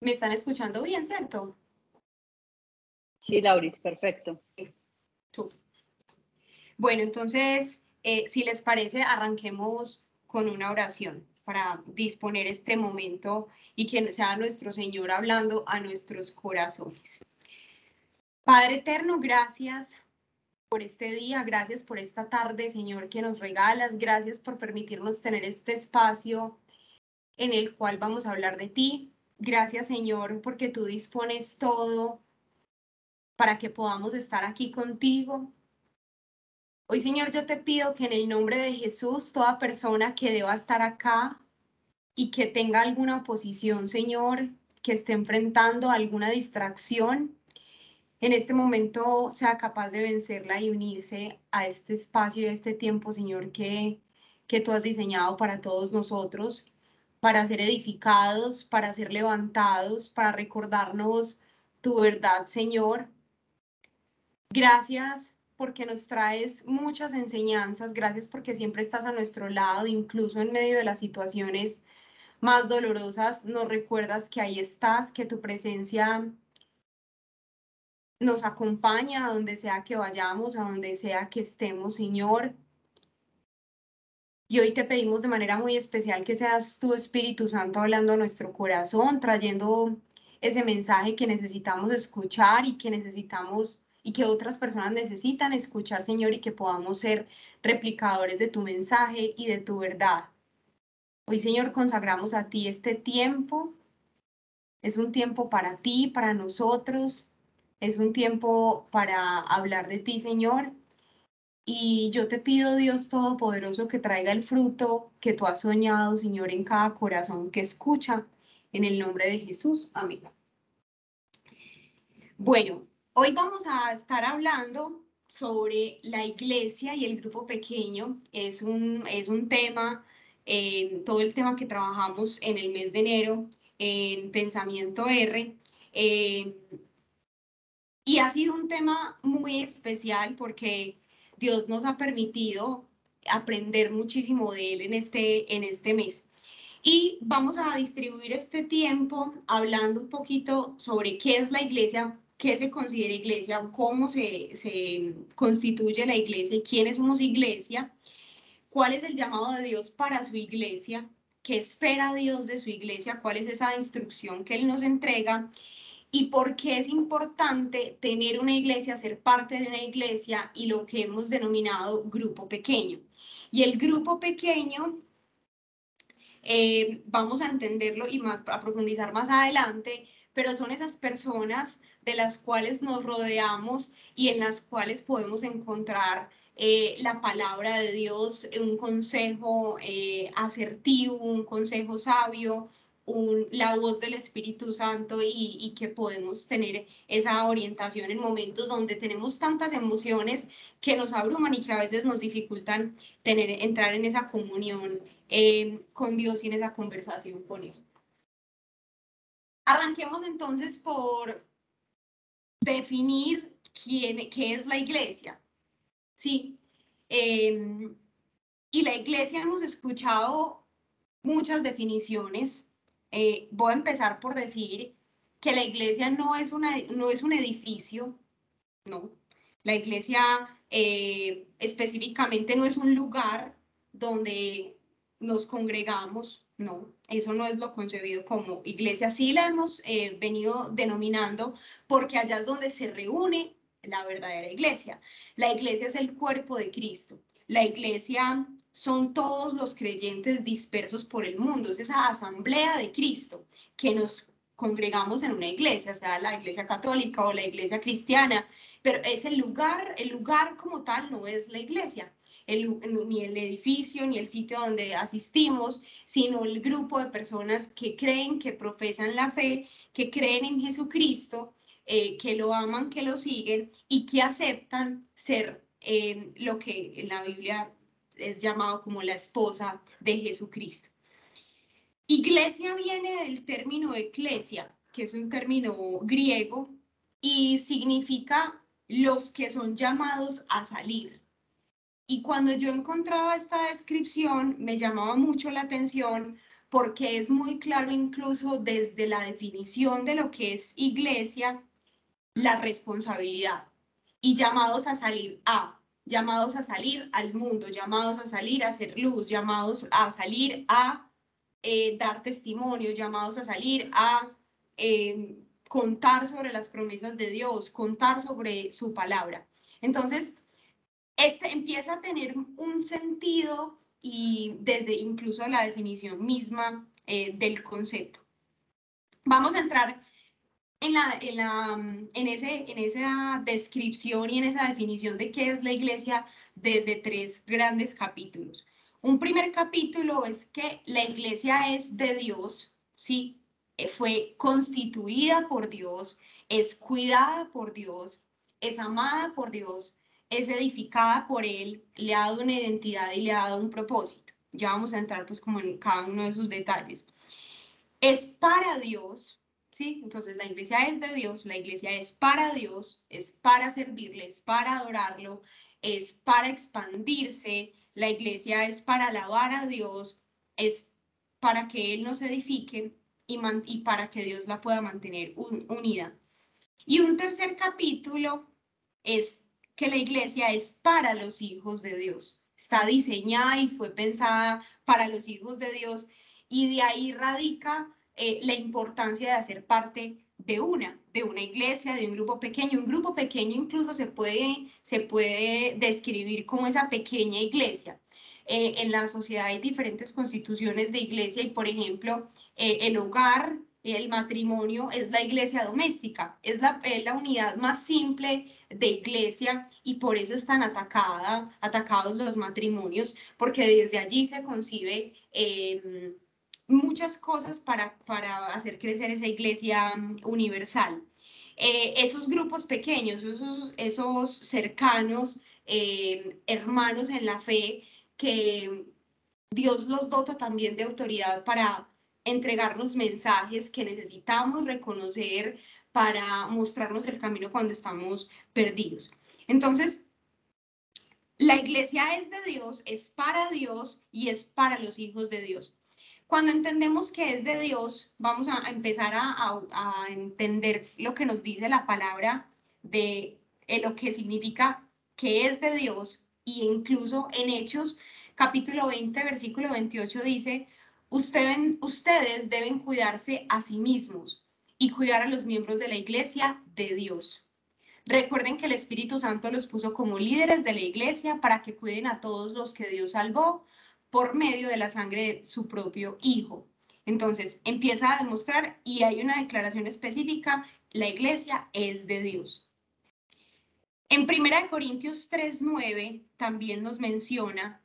¿Me están escuchando bien, cierto? Sí, Lauris, perfecto. Bueno, entonces, eh, si les parece, arranquemos con una oración para disponer este momento y que sea nuestro Señor hablando a nuestros corazones. Padre eterno, gracias por este día, gracias por esta tarde, Señor, que nos regalas, gracias por permitirnos tener este espacio en el cual vamos a hablar de ti. Gracias, Señor, porque tú dispones todo para que podamos estar aquí contigo. Hoy, Señor, yo te pido que en el nombre de Jesús, toda persona que deba estar acá y que tenga alguna oposición, Señor, que esté enfrentando alguna distracción, en este momento sea capaz de vencerla y unirse a este espacio y a este tiempo, Señor, que, que tú has diseñado para todos nosotros para ser edificados, para ser levantados, para recordarnos tu verdad, Señor. Gracias porque nos traes muchas enseñanzas, gracias porque siempre estás a nuestro lado, incluso en medio de las situaciones más dolorosas, nos recuerdas que ahí estás, que tu presencia nos acompaña a donde sea que vayamos, a donde sea que estemos, Señor. Y hoy te pedimos de manera muy especial que seas tu Espíritu Santo hablando a nuestro corazón, trayendo ese mensaje que necesitamos escuchar y que necesitamos y que otras personas necesitan escuchar, Señor, y que podamos ser replicadores de tu mensaje y de tu verdad. Hoy, Señor, consagramos a ti este tiempo. Es un tiempo para ti, para nosotros. Es un tiempo para hablar de ti, Señor. Y yo te pido, Dios Todopoderoso, que traiga el fruto que tú has soñado, Señor, en cada corazón que escucha, en el nombre de Jesús. Amén. Bueno, hoy vamos a estar hablando sobre la iglesia y el grupo pequeño. Es un, es un tema, eh, todo el tema que trabajamos en el mes de enero en Pensamiento R. Eh, y ha sido un tema muy especial porque Dios nos ha permitido aprender muchísimo de Él en este, en este mes. Y vamos a distribuir este tiempo hablando un poquito sobre qué es la iglesia, qué se considera iglesia, cómo se, se constituye la iglesia y quiénes somos iglesia, cuál es el llamado de Dios para su iglesia, qué espera Dios de su iglesia, cuál es esa instrucción que Él nos entrega y por qué es importante tener una iglesia, ser parte de una iglesia y lo que hemos denominado grupo pequeño. Y el grupo pequeño, eh, vamos a entenderlo y más, a profundizar más adelante, pero son esas personas de las cuales nos rodeamos y en las cuales podemos encontrar eh, la palabra de Dios, un consejo eh, asertivo, un consejo sabio, la voz del Espíritu Santo y, que podemos tener esa orientación en momentos donde tenemos tantas emociones que nos abruman y que a veces nos dificultan tener, entrar en esa comunión eh, con Dios y en esa conversación con Él. Arranquemos entonces por definir quién, qué es la iglesia. Sí. Em, y la iglesia hemos escuchado muchas definiciones eh, voy a empezar por decir que la iglesia no es, una, no es un edificio, no. La iglesia eh, específicamente no es un lugar donde nos congregamos, no, eso no es lo concebido como iglesia. Sí la hemos eh, venido denominando porque allá es donde se reúne la verdadera iglesia. La iglesia es el cuerpo de Cristo. La iglesia son todos los creyentes dispersos por el mundo, es esa asamblea de Cristo que nos congregamos en una iglesia, sea la iglesia católica o la iglesia cristiana, pero es el lugar, el lugar como tal no es la iglesia, ni el edificio, ni el sitio donde asistimos, sino el grupo de personas que creen, que profesan la fe, que creen en Jesucristo, eh, que lo aman, que lo siguen y que aceptan ser eh, lo que en la Biblia es llamado como la esposa de Jesucristo. Iglesia viene del término eclesia, que es un término griego y significa los que son llamados a salir. Y cuando yo encontraba esta descripción, me llamaba mucho la atención porque es muy claro incluso desde la definición de lo que es iglesia, la responsabilidad y llamados a salir a, llamados a salir al mundo, llamados a salir a hacer luz, llamados a salir a eh, dar testimonio, llamados a salir a eh, contar sobre las promesas de Dios, contar sobre su palabra. Entonces, este empieza a tener un sentido y desde incluso la definición misma eh, del concepto. Vamos a entrar en, la, en, la, en, ese, en esa descripción y en esa definición de qué es la iglesia desde tres grandes capítulos. Un primer capítulo es que la iglesia es de Dios, ¿sí? Eh, fue constituida por Dios, es cuidada por Dios, es amada por Dios, es edificada por Él, le ha dado una identidad y le ha dado un propósito. Ya vamos a entrar pues como en cada uno de sus detalles. Es para Dios, ¿sí? Entonces la iglesia es de Dios, la iglesia es para Dios, es para servirle, es para adorarlo, es para expandirse, la iglesia es para alabar a Dios, es para que Él nos edifique y, y para que Dios la pueda mantener unida. Y un tercer capítulo es que la iglesia es para los hijos de Dios. Está diseñada y fue pensada para los hijos de Dios y de ahí radica eh, la importancia de hacer parte de una, de una iglesia, de un grupo pequeño. Un grupo pequeño incluso se puede, se puede describir como esa pequeña iglesia. Eh, en la sociedad hay diferentes constituciones de iglesia y, por ejemplo, eh, el hogar, el matrimonio es la iglesia doméstica, es la, es la unidad más simple de iglesia y por eso están atacada, atacados los matrimonios, porque desde allí se concibe em, muchas cosas para, para hacer crecer esa iglesia universal. Eh, esos grupos pequeños, esos, esos cercanos, em, hermanos en la fe, que Dios los dota también de autoridad para entregarnos mensajes que necesitamos reconocer para mostrarnos el camino cuando estamos perdidos. Entonces, la iglesia es de Dios, es para Dios y es para los hijos de Dios. Cuando entendemos que es de Dios, vamos a empezar a, entender lo que nos dice la palabra de eh, lo que significa que es de Dios y incluso en Hechos capítulo 20, versículo 28 dice, ustedes deben cuidarse a sí mismos y cuidar a los miembros de la iglesia de Dios. Recuerden que el Espíritu Santo los puso como líderes de la iglesia para que cuiden a todos los que Dios salvó por medio de la sangre de su propio Hijo. Entonces, empieza a demostrar y hay una declaración específica, la iglesia es de Dios. En 1 Corintios 3:9 también nos menciona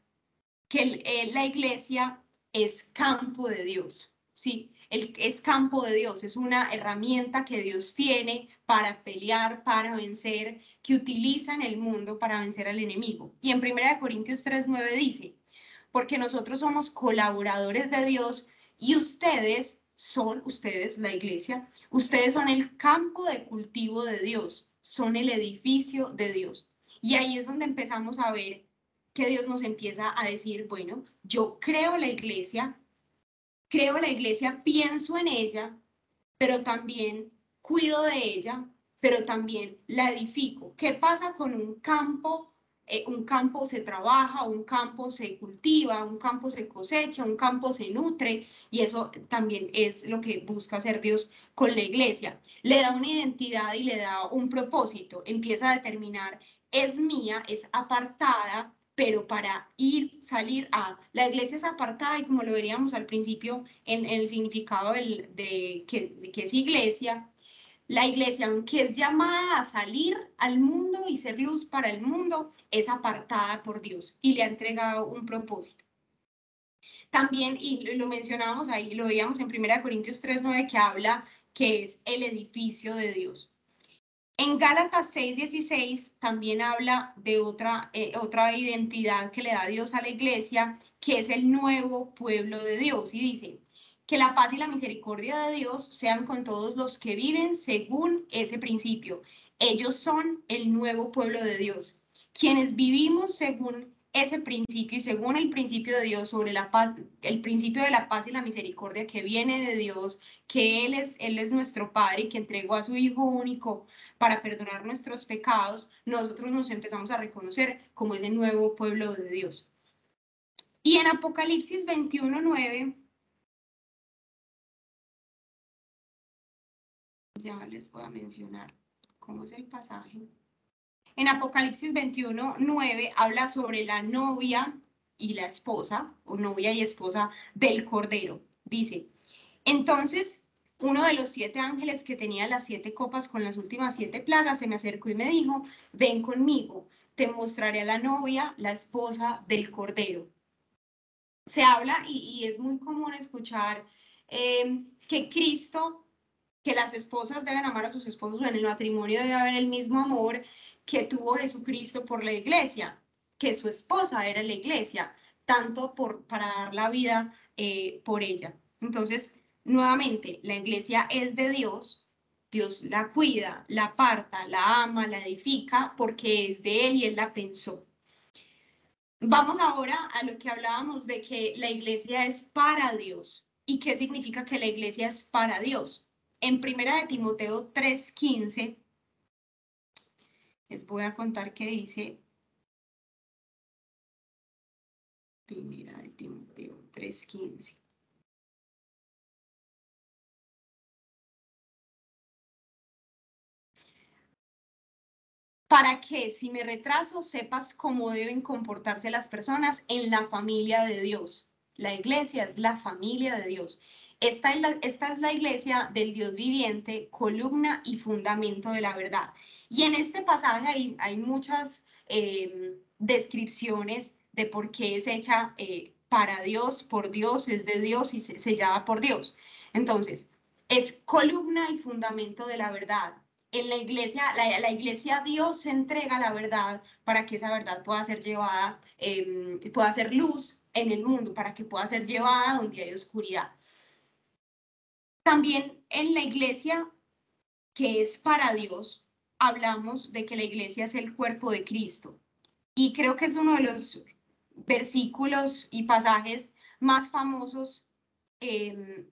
que eh, la iglesia es campo de Dios, ¿sí? es campo de Dios, es una herramienta que Dios tiene para pelear, para vencer, que utiliza en el mundo para vencer al enemigo. Y en 1 Corintios 3:9 dice, porque nosotros somos colaboradores de Dios y ustedes son, ustedes, la iglesia, ustedes son el campo de cultivo de Dios, son el edificio de Dios. Y ahí es donde empezamos a ver que Dios nos empieza a decir, bueno, yo creo la iglesia, creo la iglesia, pienso en ella, pero también cuido de ella, pero también la edifico. ¿Qué pasa con un campo? Eh, un campo se trabaja, un campo se cultiva, un campo se cosecha, un campo se nutre y eso también es lo que busca hacer Dios con la iglesia. Le da una identidad y le da un propósito, empieza a determinar, es mía, es apartada, pero para ir, salir a, la iglesia es apartada y como lo veríamos al principio en, el significado de, que, que es iglesia, la iglesia, aunque es llamada a salir al mundo y ser luz para el mundo, es apartada por Dios y le ha entregado un propósito. También, y lo mencionábamos ahí, lo veíamos en 1 Corintios 3.9, que habla que es el edificio de Dios. En Gálatas 6:16 también habla de otra, eh, otra identidad que le da Dios a la iglesia, que es el nuevo pueblo de Dios. Y dice, que la paz y la misericordia de Dios sean con todos los que viven según ese principio. Ellos son el nuevo pueblo de Dios, quienes vivimos según ese principio y según el principio de Dios sobre la paz, el principio de la paz y la misericordia que viene de Dios, que Él es, Él es nuestro Padre y que entregó a su Hijo único para perdonar nuestros pecados, nosotros nos empezamos a reconocer como ese nuevo pueblo de Dios. Y en Apocalipsis 21.9, ya les voy a mencionar cómo es el pasaje. En Apocalipsis 21, 9 habla sobre la novia y la esposa, o novia y esposa del Cordero. Dice, entonces uno de los siete ángeles que tenía las siete copas con las últimas siete plagas se me acercó y me dijo, ven conmigo, te mostraré a la novia, la esposa del Cordero. Se habla y, es muy común escuchar eh, que Cristo, que las esposas deben amar a sus esposos en el matrimonio debe haber el mismo amor que tuvo Jesucristo por la iglesia, que su esposa era la iglesia, tanto por, para dar la vida eh, por ella. Entonces, nuevamente, la iglesia es de Dios, Dios la cuida, la aparta, la ama, la edifica, porque es de Él y Él la pensó. Vamos ahora a lo que hablábamos de que la iglesia es para Dios. ¿Y qué significa que la iglesia es para Dios? En primera de Timoteo 3:15 les voy a contar qué dice Primera de Timoteo 3:15. para que si me retraso sepas cómo deben comportarse las personas en la familia de Dios. La iglesia es la familia de Dios. Esta es la, iglesia del Dios viviente, columna y fundamento de la verdad. Y en este pasaje hay, muchas eh, descripciones de por qué es hecha eh, para Dios, por Dios, es de Dios y se, sellada por Dios. Entonces, es columna y fundamento de la verdad. En la iglesia, la, la iglesia Dios entrega la verdad para que esa verdad pueda ser llevada, em, pueda ser luz en el mundo, para que pueda ser llevada donde hay oscuridad. También en la iglesia que es para Dios, hablamos de que la iglesia es el cuerpo de Cristo. Y creo que es uno de los versículos y pasajes más famosos em,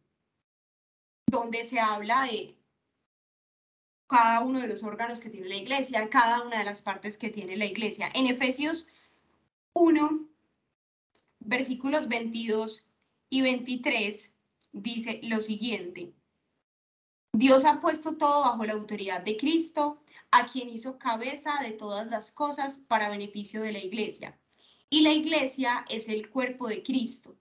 donde se habla de cada uno de los órganos que tiene la iglesia, cada una de las partes que tiene la iglesia. En Efesios 1, versículos 22 y 23, dice lo siguiente. Dios ha puesto todo bajo la autoridad de Cristo a quien hizo cabeza de todas las cosas para beneficio de la iglesia. Y la iglesia es el cuerpo de Cristo.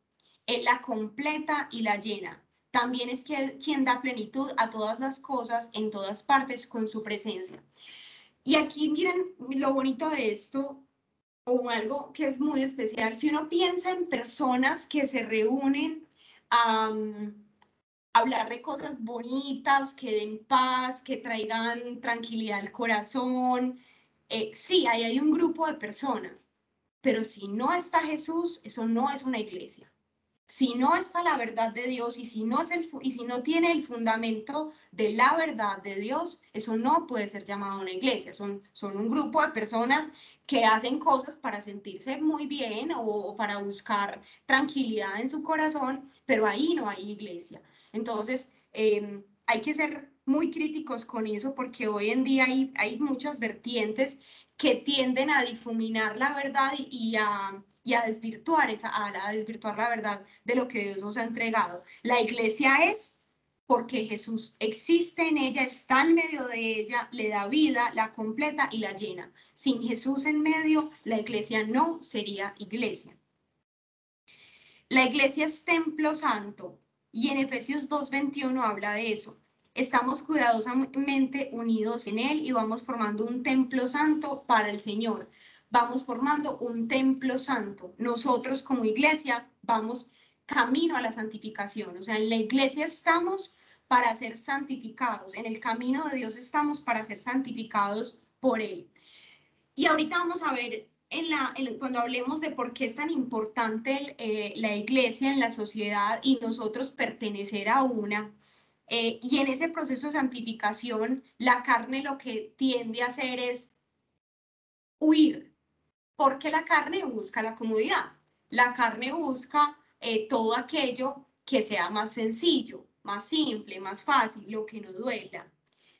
Él la completa y la llena. También es quien da plenitud a todas las cosas en todas partes con su presencia. Y aquí miren lo bonito de esto, o algo que es muy especial. Si uno piensa en personas que se reúnen hablar de cosas bonitas, que den paz, que traigan tranquilidad al corazón. Eh, sí, ahí hay un grupo de personas, pero si no está Jesús, eso no es una iglesia. Si no está la verdad de Dios y si no, es el, y si no tiene el fundamento de la verdad de Dios, eso no puede ser llamado una iglesia. Son, son un grupo de personas que hacen cosas para sentirse muy bien o, para buscar tranquilidad en su corazón, pero ahí no hay iglesia. Entonces, em, hay que ser muy críticos con eso porque hoy en día hay, muchas vertientes que tienden a difuminar la verdad y, a, desvirtuar esa, a, desvirtuar la verdad de lo que Dios nos ha entregado. La iglesia es porque Jesús existe en ella, está en medio de ella, le da vida, la completa y la llena. Sin Jesús en medio, la iglesia no sería iglesia. La iglesia es templo santo, y en Efesios 2.21 habla de eso. Estamos cuidadosamente unidos en Él y vamos formando un templo santo para el Señor. Vamos formando un templo santo. Nosotros como iglesia vamos camino a la santificación. O sea, en la iglesia estamos para ser santificados. En el camino de Dios estamos para ser santificados por Él. Y ahorita vamos a ver en la, cuando hablemos de por qué es tan importante eh, la iglesia en la sociedad y nosotros pertenecer a una, eh, y en ese proceso de santificación, la carne lo que tiende a hacer es huir, porque la carne busca la comodidad. La carne busca eh, todo aquello que sea más sencillo, más simple, más fácil, lo que no duela.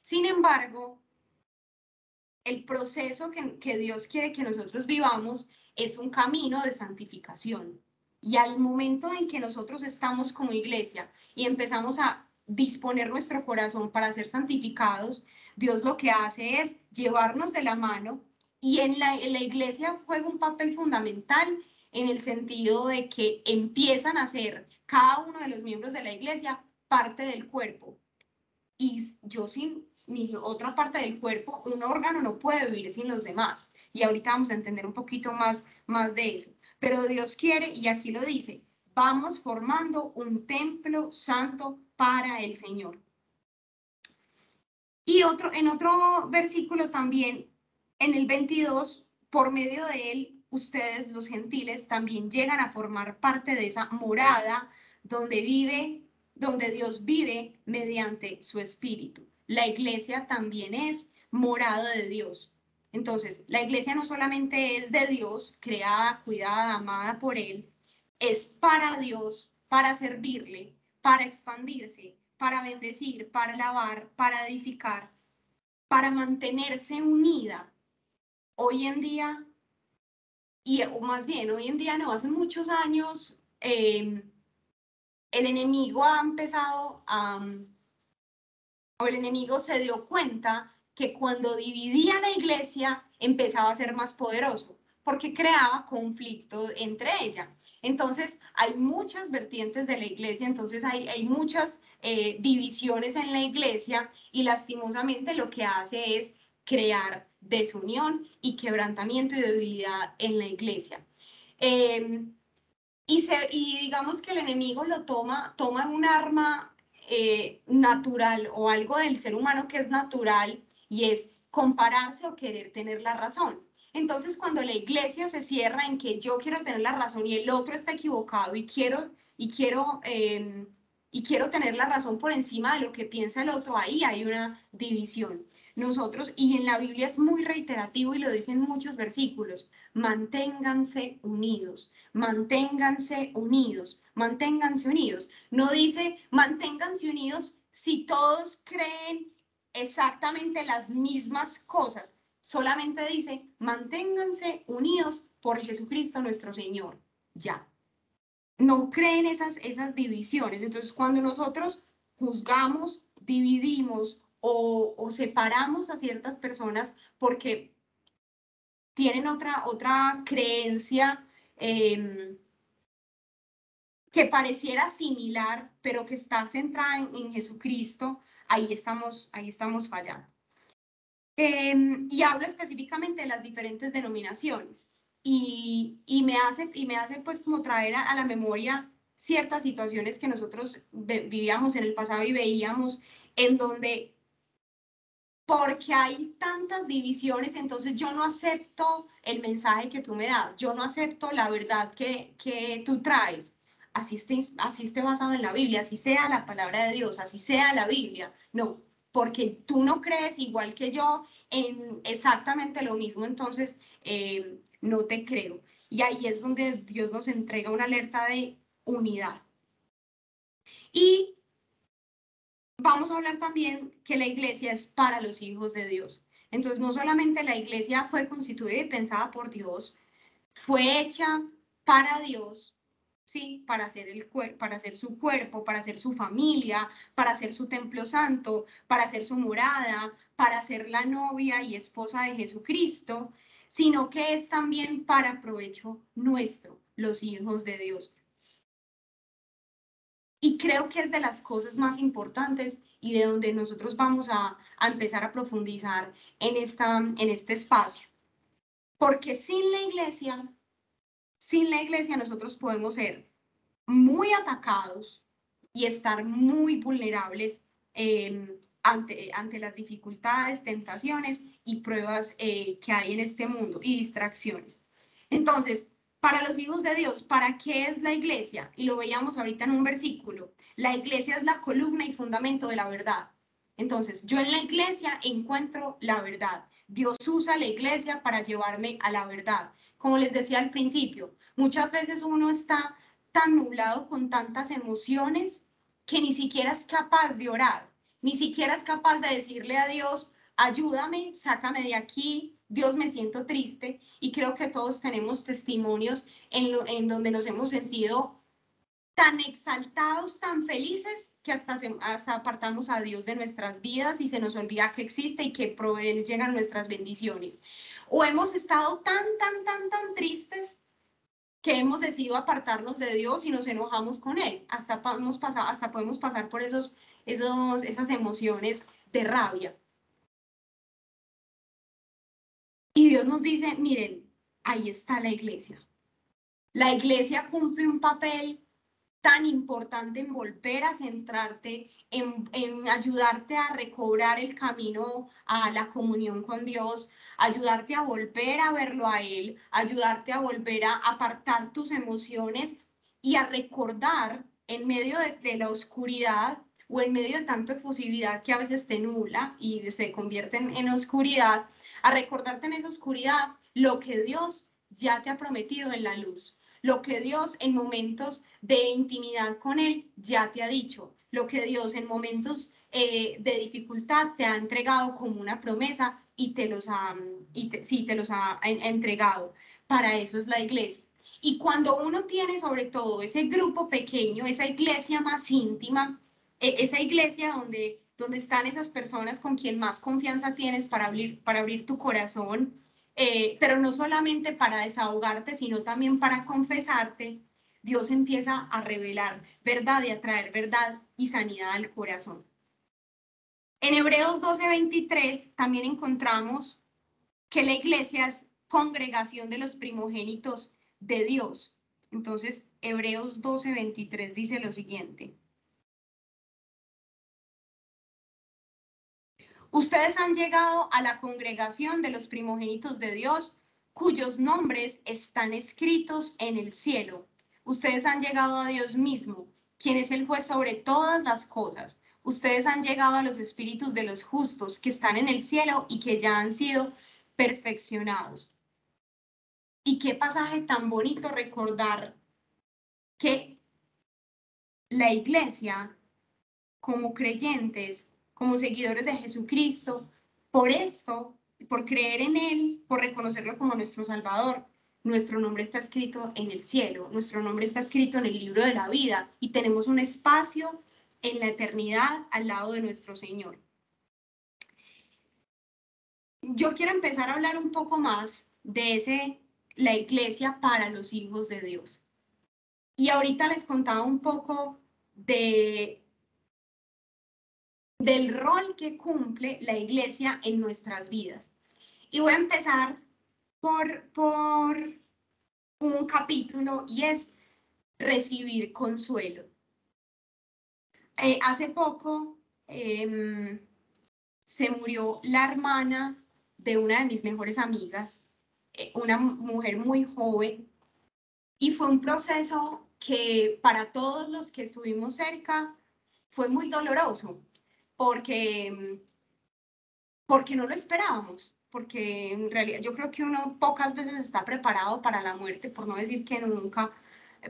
Sin embargo, el proceso que, Dios quiere que nosotros vivamos es un camino de santificación. Y al momento en que nosotros estamos como iglesia y empezamos a disponer nuestro corazón para ser santificados, Dios lo que hace es llevarnos de la mano y en la iglesia juega un papel fundamental en el sentido de que empiezan a ser cada uno de los miembros de la iglesia parte del cuerpo. Y yo sin mi otra parte del cuerpo, un órgano no puede vivir sin los demás. Y ahorita vamos a entender un poquito más, más de eso. Pero Dios quiere, y aquí lo dice, vamos formando un templo santo para el Señor. Y otro, en otro versículo también, en el 22, por medio de él, ustedes los gentiles también llegan a formar parte de esa morada donde vive, donde Dios vive mediante su espíritu. La iglesia también es morada de Dios. Entonces, la iglesia no solamente es de Dios, creada, cuidada, amada por Él, es para Dios, para servirle, para expandirse, para bendecir, para alabar, para edificar, para mantenerse unida. Hoy en día, y o más bien, hoy en día no, hace muchos años, em, el enemigo ha empezado a, o el enemigo se dio cuenta que cuando dividía la iglesia empezaba a ser más poderoso, porque creaba conflicto entre ella. Entonces, hay muchas vertientes de la iglesia, entonces hay, hay muchas eh, divisiones en la iglesia y lastimosamente lo que hace es crear desunión y quebrantamiento y debilidad en la iglesia. Em, y, digamos que el enemigo lo toma, toma un arma eh, natural o algo del ser humano que es natural y es compararse o querer tener la razón. Entonces, cuando la iglesia se cierra en que yo quiero tener la razón y el otro está equivocado y quiero, y quiero, em, y quiero tener la razón por encima de lo que piensa el otro, ahí hay una división. Nosotros, y en la Biblia es muy reiterativo y lo dicen muchos versículos, manténganse unidos, manténganse unidos, manténganse unidos. No dice manténganse unidos si todos creen exactamente las mismas cosas. Solamente dice, manténganse unidos por Jesucristo nuestro Señor. Ya. No creen esas, esas divisiones. Entonces, cuando nosotros juzgamos, dividimos o, separamos a ciertas personas porque tienen otra, otra creencia em, que pareciera similar, pero que está centrada en Jesucristo, ahí estamos, ahí estamos fallando. Em, y hablo específicamente de las diferentes denominaciones y, y, me hace, y me hace pues como traer a, la memoria ciertas situaciones que nosotros vivíamos en el pasado y veíamos en donde porque hay tantas divisiones, entonces yo no acepto el mensaje que tú me das, yo no acepto la verdad que, que tú traes así esté, así esté basado en la Biblia, así sea la palabra de Dios, así sea la Biblia. No, porque tú no crees igual que yo en exactamente lo mismo, entonces eh, no te creo. Y ahí es donde Dios nos entrega una alerta de unidad. Y vamos a hablar también que la iglesia es para los hijos de Dios. Entonces, no solamente la iglesia fue constituida y pensada por Dios, fue hecha para Dios ¿sí? Para hacer, el para hacer su cuerpo, para hacer su familia, para hacer su templo santo, para hacer su morada, para ser la novia y esposa de Jesucristo, sino que es también para provecho nuestro, los hijos de Dios. Y creo que es de las cosas más importantes y de donde nosotros vamos a, a empezar a profundizar en, esta, en este espacio. Porque sin la iglesia sin la iglesia nosotros podemos ser muy atacados y estar muy vulnerables em, ante, ante las dificultades, tentaciones y pruebas eh, que hay en este mundo y distracciones. Entonces, para los hijos de Dios, ¿para qué es la iglesia? Y lo veíamos ahorita en un versículo. La iglesia es la columna y fundamento de la verdad. Entonces, yo en la iglesia encuentro la verdad. Dios usa la iglesia para llevarme a la verdad como les decía al principio, muchas veces uno está tan nublado con tantas emociones que ni siquiera es capaz de orar, ni siquiera es capaz de decirle a Dios, ayúdame, sácame de aquí, Dios me siento triste y creo que todos tenemos testimonios en, en donde nos hemos sentido tan exaltados, tan felices, que hasta, hasta apartamos a Dios de nuestras vidas y se nos olvida que existe y que llegan nuestras bendiciones. O hemos estado tan, tan, tan, tan tristes que hemos decidido apartarnos de Dios y nos enojamos con Él. Hasta, hasta podemos pasar por esos, esos, esas emociones de rabia. Dios nos dice, miren, ahí está la iglesia. La iglesia cumple un papel tan importante en volver a centrarte, en, ayudarte a recobrar el camino a la comunión con Dios, ayudarte a volver a verlo a Él, ayudarte a volver a apartar tus emociones y a recordar en medio de, la oscuridad o en medio de tanta efusividad que a veces te nubla y se convierte en oscuridad, a recordarte en esa oscuridad lo que Dios ya te ha prometido en la luz, lo que Dios en momentos de intimidad con Él ya te ha dicho, lo que Dios en momentos eh, de dificultad te ha entregado como una promesa y te los ha, y sí, te los ha, entregado. Para eso es la iglesia. Y cuando uno tiene sobre todo ese grupo pequeño, esa iglesia más íntima, e, esa iglesia donde, donde están esas personas con quien más confianza tienes para abrir, para abrir tu corazón, eh, pero no solamente para desahogarte, sino también para confesarte, Dios empieza a revelar verdad y a traer verdad y sanidad al corazón. En Hebreos 12:23 también encontramos que la iglesia es congregación de los primogénitos de Dios. Entonces, Hebreos 12:23 dice lo siguiente. Ustedes han llegado a la congregación de los primogénitos de Dios, cuyos nombres están escritos en el cielo. Ustedes han llegado a Dios mismo, quien es el juez sobre todas las cosas. Ustedes han llegado a los espíritus de los justos que están en el cielo y que ya han sido perfeccionados. Y qué pasaje tan bonito recordar que la iglesia, como creyentes, como seguidores de Jesucristo, por esto, por creer en Él, por reconocerlo como nuestro Salvador, nuestro nombre está escrito en el cielo, nuestro nombre está escrito en el libro de la vida y tenemos un espacio en la eternidad al lado de nuestro Señor. Yo quiero empezar a hablar un poco más de ese, la iglesia para los hijos de Dios. Y ahorita les contaba un poco de del rol que cumple la iglesia en nuestras vidas. Y voy a empezar por, por un capítulo y es recibir consuelo. Eh, hace poco em, se murió la hermana de una de mis mejores amigas, eh, una mujer muy joven, y fue un proceso que para todos los que estuvimos cerca fue muy doloroso, porque, porque no lo esperábamos, porque en realidad yo creo que uno pocas veces está preparado para la muerte, por no decir que nunca,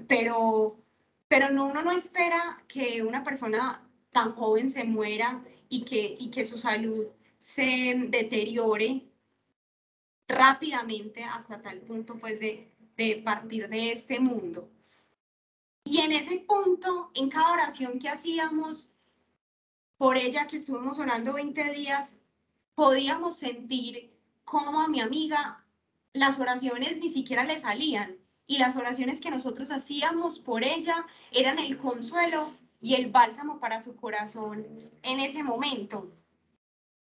pero, pero no, uno no espera que una persona tan joven se muera y que, y que su salud se deteriore rápidamente hasta tal punto pues de, de partir de este mundo. Y en ese punto, en cada oración que hacíamos, por ella que estuvimos orando 20 días, podíamos sentir cómo a mi amiga las oraciones ni siquiera le salían y las oraciones que nosotros hacíamos por ella eran el consuelo y el bálsamo para su corazón en ese momento.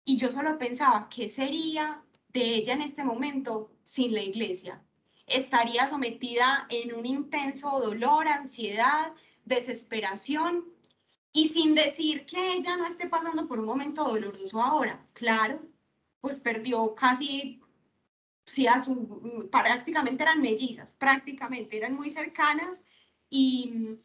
Y yo solo pensaba, ¿qué sería de ella en este momento sin la iglesia? Estaría sometida en un intenso dolor, ansiedad, desesperación y sin decir que ella no esté pasando por un momento doloroso ahora. Claro, pues perdió casi, sí, a su, prácticamente eran mellizas, prácticamente eran muy cercanas y,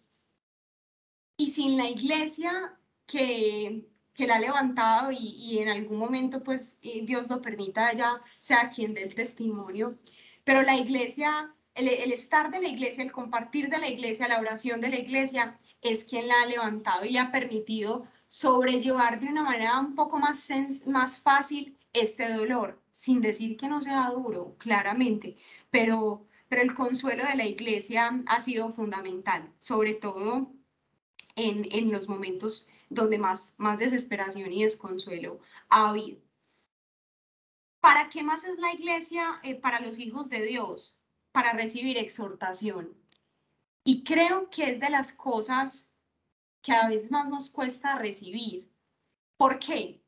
y sin la iglesia que, que la ha levantado y, y en algún momento pues Dios lo permita, ella sea quien dé el testimonio. pero la iglesia, el, el estar de la iglesia, el compartir de la iglesia, la oración de la iglesia, es quien la ha levantado y ha permitido sobrellevar de una manera un poco más, más fácil este dolor, sin decir que no sea duro, claramente, pero, pero el consuelo de la iglesia ha sido fundamental, sobre todo en, en los momentos donde más, más desesperación y desconsuelo ha habido. ¿Para qué más es la iglesia eh, para los hijos de Dios? Para recibir exhortación. Y creo que es de las cosas que a veces más nos cuesta recibir. ¿Por qué?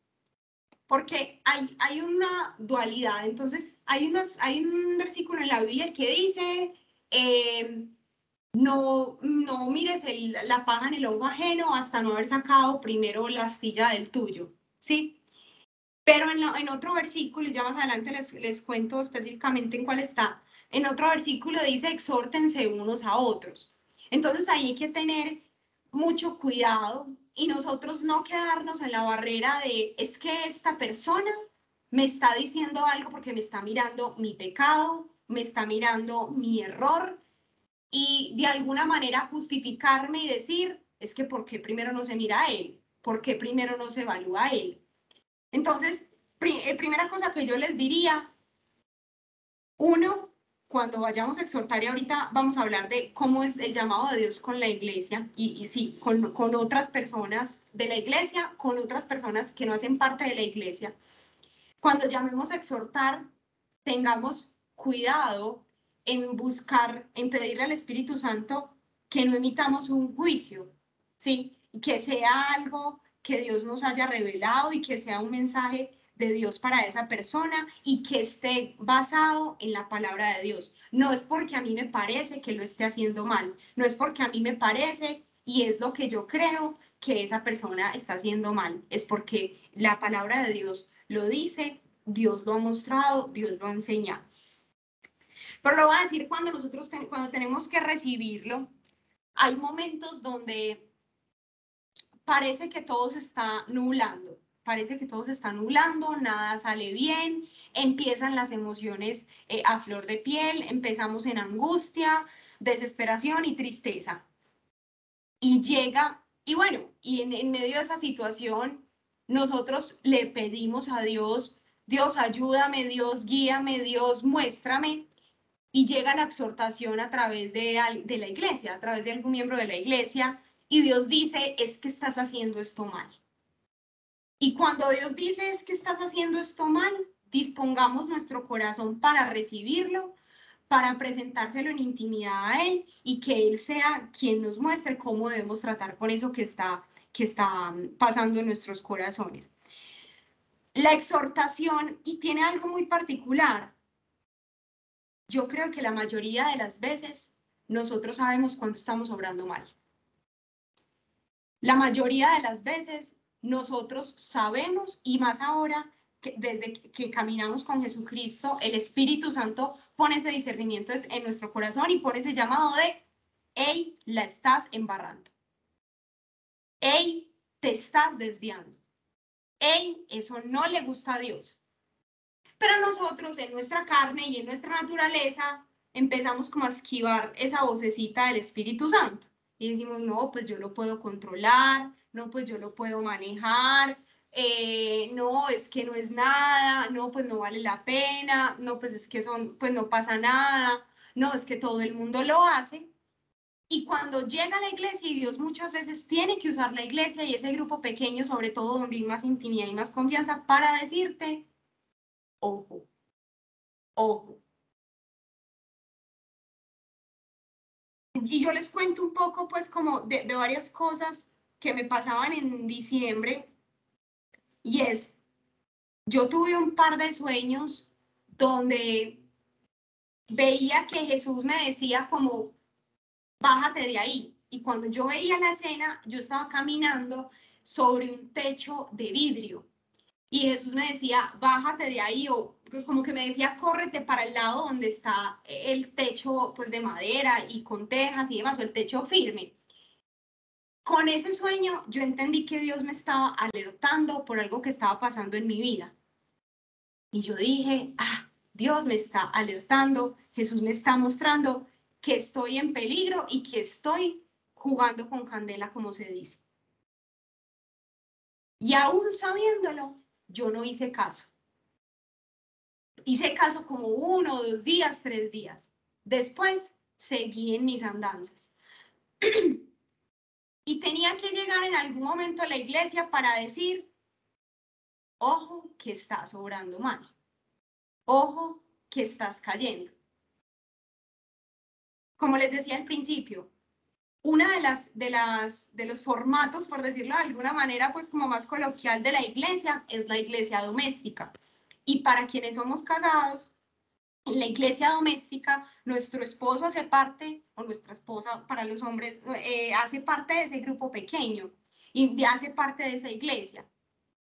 Porque hay, hay una dualidad. Entonces, hay, unos, hay un versículo en la Biblia que dice, eh, no, no mires la paja en el ojo ajeno hasta no haber sacado primero la astilla del tuyo, ¿sí? Pero en, en otro versículo, y ya más adelante les, les cuento específicamente en cuál está, en otro versículo dice, exhórtense unos a otros. Entonces ahí hay que tener mucho cuidado y nosotros no quedarnos en la barrera de es que esta persona me está diciendo algo porque me está mirando mi pecado, me está mirando mi error y de alguna manera justificarme y decir es que ¿por qué primero no se mira a él? ¿Por qué primero no se evalúa a él? Entonces, eh, primera cosa que yo les diría, uno, cuando vayamos a exhortar y ahorita vamos a hablar de cómo es el llamado de Dios con la iglesia y, sí, con, con, otras personas de la iglesia, con otras personas que no hacen parte de la iglesia. Cuando llamemos a exhortar, tengamos cuidado en buscar, en pedirle al Espíritu Santo que no emitamos un juicio, ¿sí? Que sea algo que Dios nos haya revelado y que sea un mensaje de Dios para esa persona y que esté basado en la palabra de Dios. No es porque a mí me parece que lo esté haciendo mal, no es porque a mí me parece y es lo que yo creo que esa persona está haciendo mal, es porque la palabra de Dios lo dice, Dios lo ha mostrado, Dios lo ha enseñado. Pero lo voy a decir cuando nosotros cuando tenemos que recibirlo, hay momentos donde parece que todo se está nublando parece que todo se está nublando, nada sale bien, empiezan las emociones eh, a flor de piel, empezamos en angustia, desesperación y tristeza. Y llega, y bueno, y en, medio de esa situación, nosotros le pedimos a Dios, Dios ayúdame, Dios guíame, Dios muéstrame, y llega la exhortación a través de la iglesia, a través de algún miembro de la iglesia, y Dios dice, es que estás haciendo esto mal y cuando Dios dice es que estás haciendo esto mal, dispongamos nuestro corazón para recibirlo, para presentárselo en intimidad a Él y que Él sea quien nos muestre cómo debemos tratar con eso que está, que está mm, pasando en nuestros corazones. La exhortación, y tiene algo muy particular, yo creo que la mayoría de las veces nosotros sabemos cuando estamos obrando mal. La mayoría de las veces nosotros sabemos y más ahora que desde que caminamos con Jesucristo, el Espíritu Santo pone ese discernimiento en nuestro corazón y pone ese llamado de, hey, la estás embarrando. Hey, te estás desviando. Hey, eso no le gusta a Dios. Pero nosotros en nuestra carne y en nuestra naturaleza empezamos como a esquivar esa vocecita del Espíritu Santo y decimos, no, pues yo lo puedo controlar, no, pues yo lo puedo manejar, eh, no, es que no es nada, no, pues no vale la pena, no, pues es que son, pues no pasa nada, no, es que todo el mundo lo hace. Y cuando llega a la iglesia, y Dios muchas veces tiene que usar la iglesia y ese grupo pequeño, sobre todo donde hay más intimidad y más confianza, para decirte, ojo, ojo. Y yo les cuento un poco, pues, como de, de varias cosas que me pasaban en diciembre y es, yo tuve un par de sueños donde veía que Jesús me decía como, bájate de ahí. Y cuando yo veía la escena, yo estaba caminando sobre un techo de vidrio. Y Jesús me decía, bájate de ahí, o pues como que me decía, córrete para el lado donde está el techo pues de madera y con tejas y demás, o el techo firme con ese sueño yo entendí que Dios me estaba alertando por algo que estaba pasando en mi vida. Y yo dije, ah, Dios me está alertando, Jesús me está mostrando que estoy en peligro y que estoy jugando con candela, como se dice. Y aún sabiéndolo, yo no hice caso. Hice caso como uno, dos días, tres días. Después seguí en mis andanzas. y tenía que llegar en algún momento a la iglesia para decir, ojo que estás obrando mal. Ojo que estás cayendo. Como les decía al principio, una de las, de las de los formatos, por decirlo de alguna manera, pues como más coloquial de la iglesia es la iglesia doméstica. Y para quienes somos casados, en la iglesia doméstica, nuestro esposo hace parte, o nuestra esposa para los hombres, eh, hace parte de ese grupo pequeño y hace parte de esa iglesia.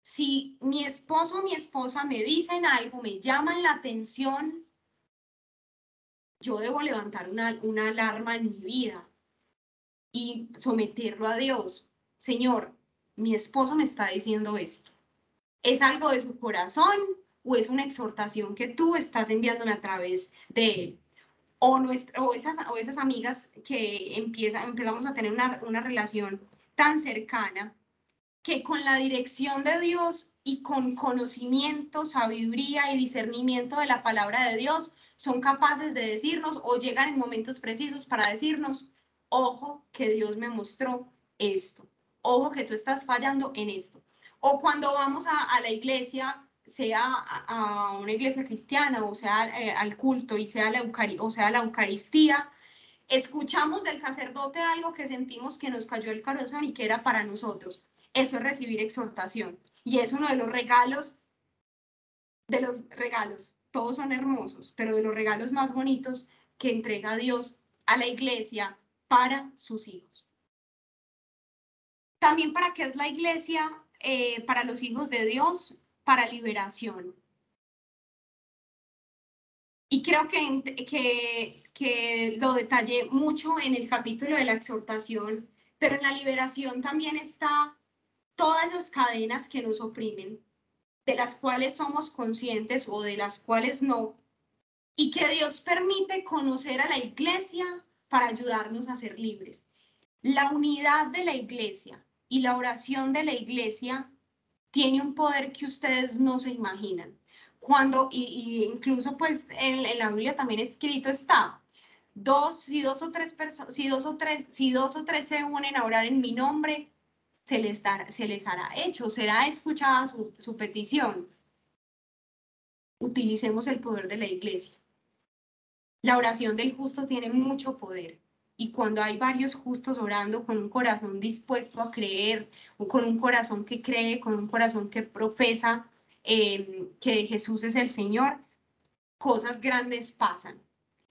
Si mi esposo o mi esposa me dicen algo, me llaman la atención, yo debo levantar una, una alarma en mi vida y someterlo a Dios. Señor, mi esposo me está diciendo esto. ¿Es algo de su corazón o es una exhortación que tú estás enviándome a través de él. O, o, esas, o esas amigas que empieza, empezamos a tener una, una relación tan cercana que con la dirección de Dios y con conocimiento, sabiduría y discernimiento de la palabra de Dios son capaces de decirnos o llegan en momentos precisos para decirnos, ojo que Dios me mostró esto, ojo que tú estás fallando en esto. O cuando vamos a la iglesia sea a, una iglesia cristiana o sea eh, al culto y sea la, o sea la Eucaristía, escuchamos del sacerdote algo que sentimos que nos cayó el corazón y que era para nosotros. Eso es recibir exhortación. Y es uno de los regalos, de los regalos, todos son hermosos, pero de los regalos más bonitos que entrega Dios a la iglesia para sus hijos. También para qué es la iglesia, eh, para los hijos de Dios, para liberación. Y creo que, que, que lo detallé mucho en el capítulo de la exhortación, pero en la liberación también está todas esas cadenas que nos oprimen, de las cuales somos conscientes o de las cuales no, y que Dios permite conocer a la iglesia para ayudarnos a ser libres. La unidad de la iglesia y la oración de la iglesia tiene un poder que ustedes no se imaginan. Cuando, y, incluso pues en, la Biblia también escrito está, dos, si dos o tres personas, si dos o tres, si dos o tres se unen a orar en mi nombre, se les, dará, se les hará hecho, será escuchada su, su petición. Utilicemos el poder de la iglesia. La oración del justo tiene mucho poder y cuando hay varios justos orando con un corazón dispuesto a creer, o con un corazón que cree, con un corazón que profesa em, que Jesús es el Señor, cosas grandes pasan.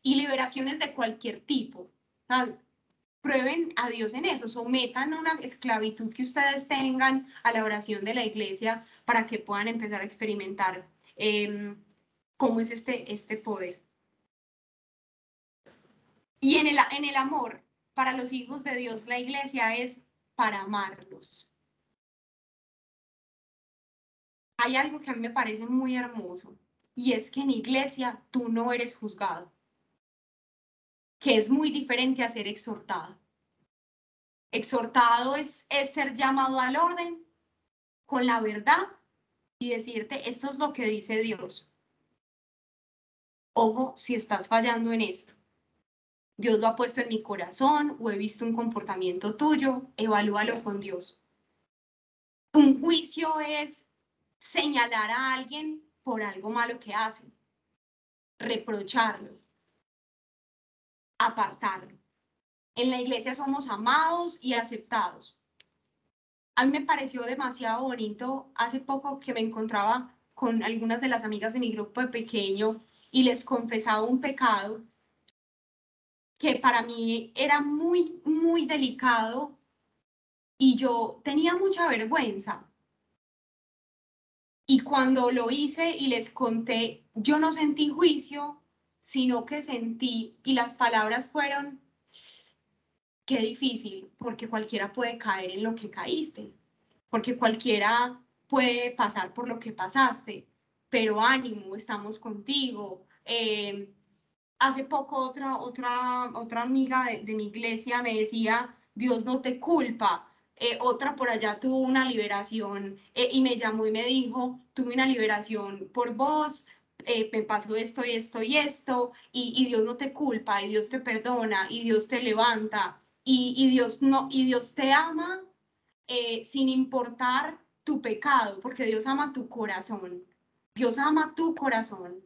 Y liberaciones de cualquier tipo. Prueben a Dios en eso, sometan una esclavitud que ustedes tengan a la oración de la iglesia para que puedan empezar a experimentar em, cómo es este, este poder. Y en el, amor, para los hijos de Dios, la iglesia es para amarlos. Hay algo que a mí me parece muy hermoso y es que en iglesia tú no eres juzgado, que es muy diferente a ser exhortado. Exhortado es ser llamado al orden con la verdad y decirte, esto es lo que dice Dios. Ojo si estás fallando en esto. Dios lo ha puesto en mi corazón o he visto un comportamiento tuyo, evalúalo con Dios. Un juicio es señalar a alguien por algo malo que hace, reprocharlo, apartarlo. En la iglesia somos amados y aceptados. A mí me pareció demasiado bonito hace poco que me encontraba con algunas de las amigas de mi grupo de pequeño y les confesaba un pecado que para mí era muy, muy delicado y yo tenía mucha vergüenza. Y cuando lo hice y les conté, yo no sentí juicio, sino que sentí, y las palabras fueron, qué difícil, porque cualquiera puede caer en lo que caíste, porque cualquiera puede pasar por lo que pasaste, pero ánimo, estamos contigo. Eh, hace poco otra, otra, otra amiga de, mi iglesia me decía, Dios no te culpa. Eh, otra por allá tuvo una liberación eh, y me llamó y me dijo, tuve una liberación por vos, me pasó esto y esto y esto, y, Dios no te culpa, y Dios te perdona, y Dios te levanta, y, y Dios, no, y Dios te ama sin importar tu pecado, porque Dios ama tu corazón. Dios ama tu corazón.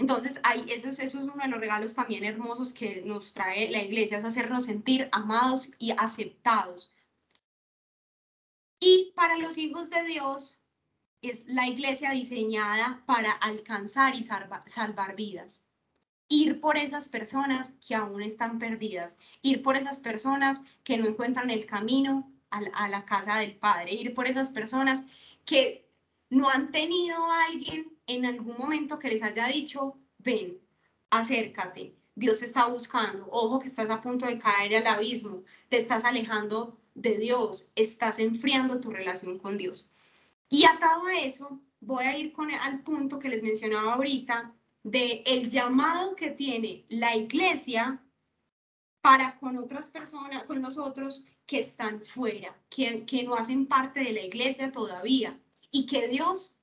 Entonces, hay, eso, eso es uno de los regalos también hermosos que nos trae la iglesia, es hacernos sentir amados y aceptados. Y para los hijos de Dios, es la iglesia diseñada para alcanzar y salvar vidas. Ir por esas personas que aún están perdidas, ir por esas personas que no encuentran el camino a la casa del Padre, ir por esas personas que no han tenido a alguien en algún momento que les haya dicho, ven, acércate, Dios te está buscando, ojo que estás a punto de caer al abismo, te estás alejando de Dios, estás enfriando tu relación con Dios. Y atado a eso, voy a ir con, al punto que les mencionaba ahorita de el llamado que tiene la iglesia para con otras personas, con nosotros que están fuera, que, que no hacen parte de la iglesia todavía y que Dios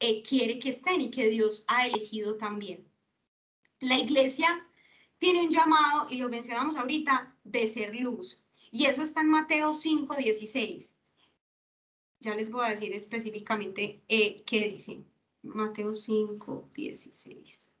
eh, quiere que estén y que Dios ha elegido también. La iglesia tiene un llamado, y lo mencionamos ahorita, de ser luz. Y eso está en Mateo 5, 16. Ya les voy a decir específicamente eh, qué dice. Mateo 5, 16.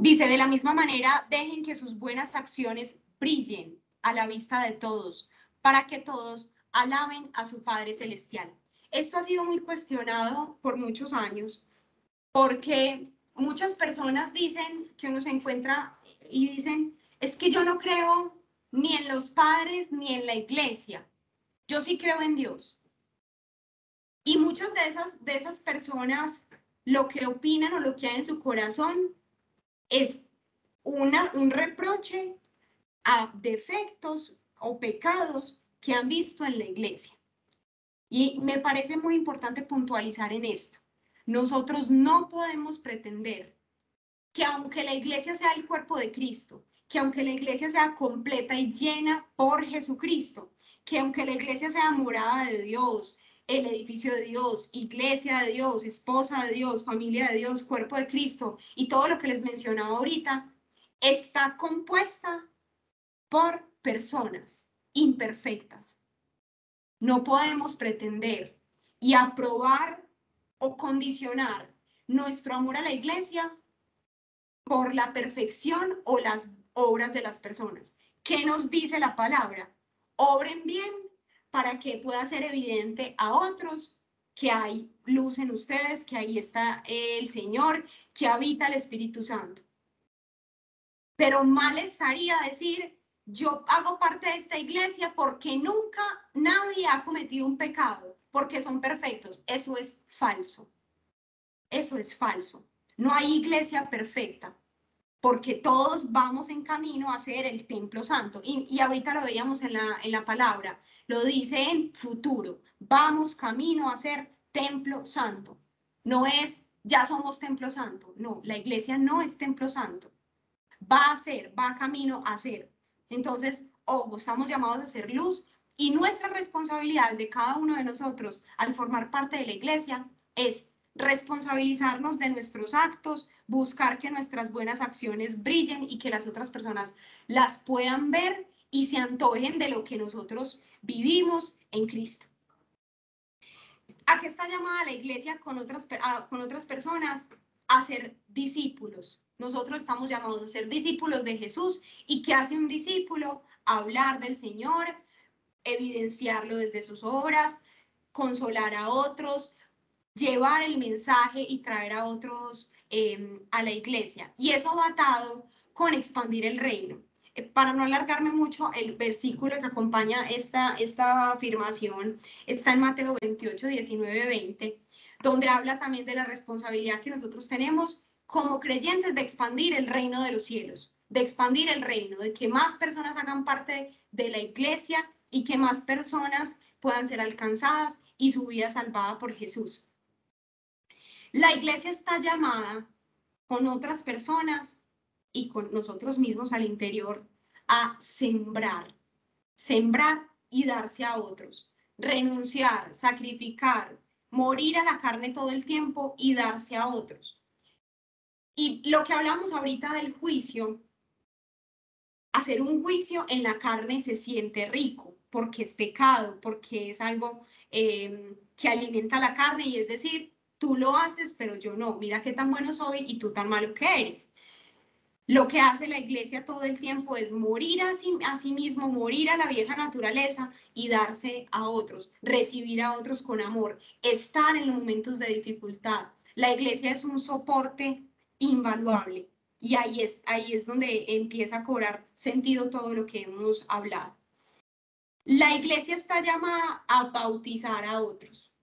Dice, de la misma manera, dejen que sus buenas acciones brillen a la vista de todos, para que todos alaben a su Padre Celestial. Esto ha sido muy cuestionado por muchos años, porque muchas personas dicen que uno se encuentra y dicen, es que yo no creo ni en los padres ni en la iglesia, yo sí creo en Dios. Y muchas de esas, de esas personas lo que opinan o lo que hay en su corazón es una, un reproche a defectos o pecados que han visto en la iglesia. Y me parece muy importante puntualizar en esto. Nosotros no podemos pretender que aunque la iglesia sea el cuerpo de Cristo, que aunque la iglesia sea completa y llena por Jesucristo, que aunque la iglesia sea morada de Dios, el edificio de Dios, iglesia de Dios, esposa de Dios, familia de Dios, cuerpo de Cristo y todo lo que les mencionaba ahorita, está compuesta por personas imperfectas. No podemos pretender y aprobar o condicionar nuestro amor a la iglesia por la perfección o las obras de las personas. ¿Qué nos dice la palabra? Obren bien para que pueda ser evidente a otros que hay luz en ustedes, que ahí está el Señor, que habita el Espíritu Santo. Pero mal estaría decir, yo hago parte de esta iglesia porque nunca nadie ha cometido un pecado, porque son perfectos. Eso es falso. Eso es falso. No hay iglesia perfecta, porque todos vamos en camino a ser el templo santo. Y, ahorita lo veíamos en la, en la palabra lo dice en futuro. Vamos camino a ser templo santo. No es ya somos templo santo. No, la iglesia no es templo santo. Va a ser, va camino a ser. Entonces, ojo, estamos llamados a ser luz y nuestra responsabilidad de cada uno de nosotros al formar parte de la iglesia es responsabilizarnos de nuestros actos, buscar que nuestras buenas acciones brillen y que las otras personas las puedan ver y se antojen de lo que nosotros vivimos en Cristo. ¿A qué está llamada la iglesia con otras, con otras personas? A ser discípulos. Nosotros estamos llamados a ser discípulos de Jesús. ¿Y qué hace un discípulo? Hablar del Señor, evidenciarlo desde sus obras, consolar a otros, llevar el mensaje y traer a otros em, a la iglesia. Y eso va atado con expandir el reino para no alargarme mucho, el versículo que acompaña esta, esta afirmación está en Mateo 28, 19, 20, donde habla también de la responsabilidad que nosotros tenemos como creyentes de expandir el reino de los cielos, de expandir el reino, de que más personas hagan parte de la iglesia y que más personas puedan ser alcanzadas y su vida salvada por Jesús. La iglesia está llamada con otras personas y con nosotros mismos al interior a sembrar, sembrar y darse a otros, renunciar, sacrificar, morir a la carne todo el tiempo y darse a otros. Y lo que hablamos ahorita del juicio, hacer un juicio en la carne se siente rico porque es pecado, porque es algo em, que alimenta la carne y es decir, tú lo haces, pero yo no, mira qué tan bueno soy y tú tan malo que eres. Lo que hace la iglesia todo el tiempo es morir a sí, a sí, mismo, morir a la vieja naturaleza y darse a otros, recibir a otros con amor, estar en momentos de dificultad. La iglesia es un soporte invaluable y ahí es, ahí es donde empieza a cobrar sentido todo lo que hemos hablado. La iglesia está llamada a bautizar a otros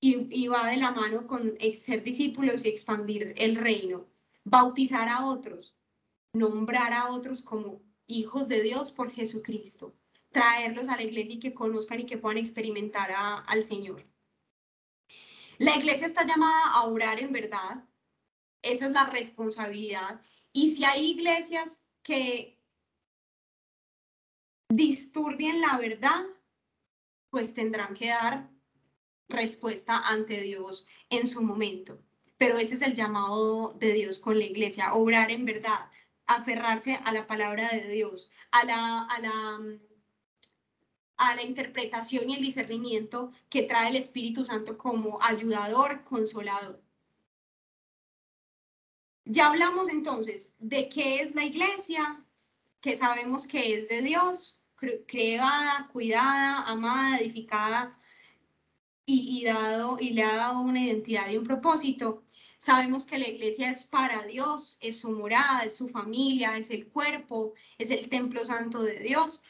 y, va de la mano con ser discípulos y expandir el reino, bautizar a otros, nombrar a otros como hijos de Dios por Jesucristo, traerlos a la iglesia y que conozcan y que puedan experimentar al Señor. La iglesia está llamada a orar en verdad, esa es la responsabilidad. Y si hay iglesias que disturbien la verdad, pues tendrán que dar respuesta ante Dios en su momento. Pero ese es el llamado de Dios con la iglesia, obrar en verdad, aferrarse a la palabra de Dios, a la, a la, a la interpretación y el discernimiento que trae el Espíritu Santo como ayudador, consolador. Ya hablamos entonces de qué es la iglesia, que sabemos que es de Dios, creada, cuidada, amada, edificada y, dado, y le ha dado una identidad y un propósito. Sabemos que la iglesia es para Dios, es su morada, es su familia, es el cuerpo, es el templo santo de Dios.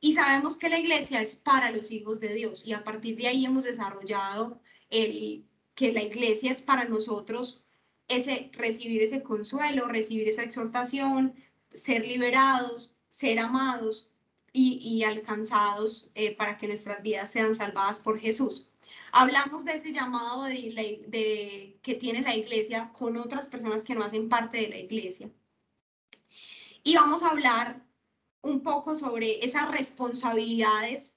Y sabemos que la iglesia es para los hijos de Dios. Y a partir de ahí hemos desarrollado el, que la iglesia es para nosotros ese, recibir ese consuelo, recibir esa exhortación, ser liberados, ser amados y, alcanzados eh, para que nuestras vidas sean salvadas por Jesús. Hablamos de ese llamado de, que tiene la iglesia con otras personas que no hacen parte de la iglesia. Y vamos a hablar un poco sobre esas responsabilidades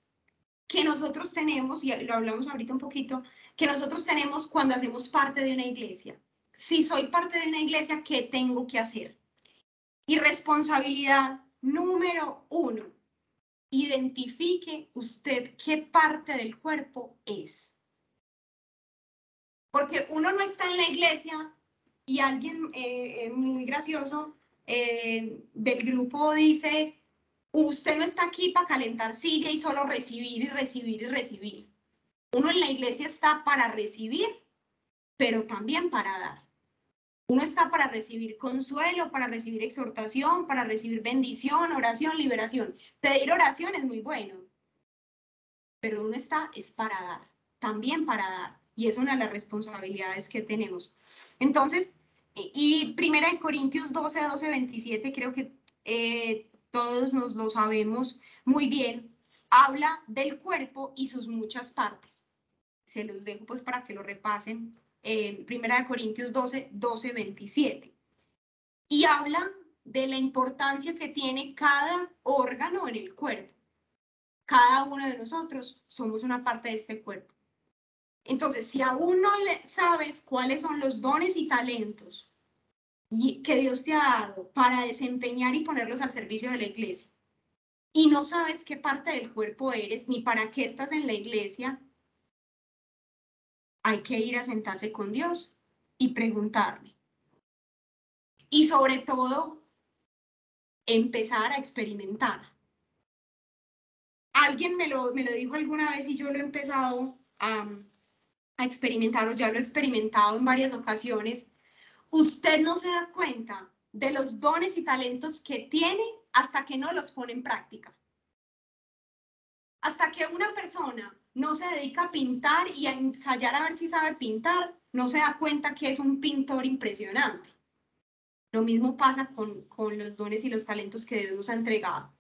que nosotros tenemos, y lo hablamos ahorita un poquito, que nosotros tenemos cuando hacemos parte de una iglesia. Si soy parte de una iglesia, ¿qué tengo que hacer? Y responsabilidad número uno, identifique usted qué parte del cuerpo es. Porque uno no está en la iglesia y alguien eh, eh, muy gracioso eh, del grupo dice, usted no está aquí para calentar silla y solo recibir y recibir y recibir. Uno en la iglesia está para recibir, pero también para dar. Uno está para recibir consuelo, para recibir exhortación, para recibir bendición, oración, liberación. Pedir oración es muy bueno, pero uno está es para dar, también para dar y es una de las responsabilidades que tenemos. Entonces, y Primera de Corintios 12, 12, 27, creo que eh, todos nos lo sabemos muy bien, habla del cuerpo y sus muchas partes. Se los dejo pues para que lo repasen. en Primera de Corintios 12, 12, 27. Y habla de la importancia que tiene cada órgano en el cuerpo. Cada uno de nosotros somos una parte de este cuerpo. Entonces, si aún no sabes cuáles son los dones y talentos que Dios te ha dado para desempeñar y ponerlos al servicio de la iglesia, y no sabes qué parte del cuerpo eres ni para qué estás en la iglesia, hay que ir a sentarse con Dios y preguntarle. Y sobre todo, empezar a experimentar. Alguien me lo, me lo dijo alguna vez y yo lo he empezado a, a experimentar o ya lo he experimentado en varias ocasiones, usted no se da cuenta de los dones y talentos que tiene hasta que no los pone en práctica. Hasta que una persona no se dedica a pintar y a ensayar a ver si sabe pintar, no se da cuenta que es un pintor impresionante. Lo mismo pasa con, con los dones y los talentos que Dios nos ha entregado.